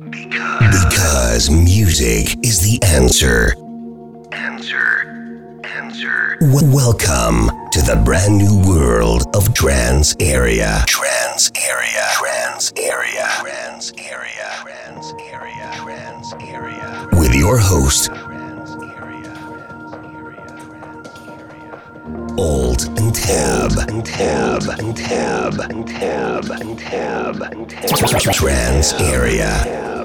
Because music is the answer. Answer. Answer. W- welcome to the brand new world of trance area. Trance area. Trance area. Trance area. Trance area. Trance area. With your host, Alt and tab. And tab. And tab. And tab. And tab. And tab. Trance area.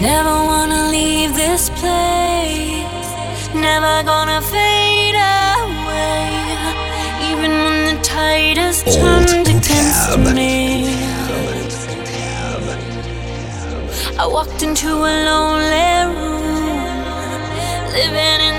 Never wanna leave this place. Never gonna fade away. Even when the tide has turned against me. I walked into a lonely room, living inside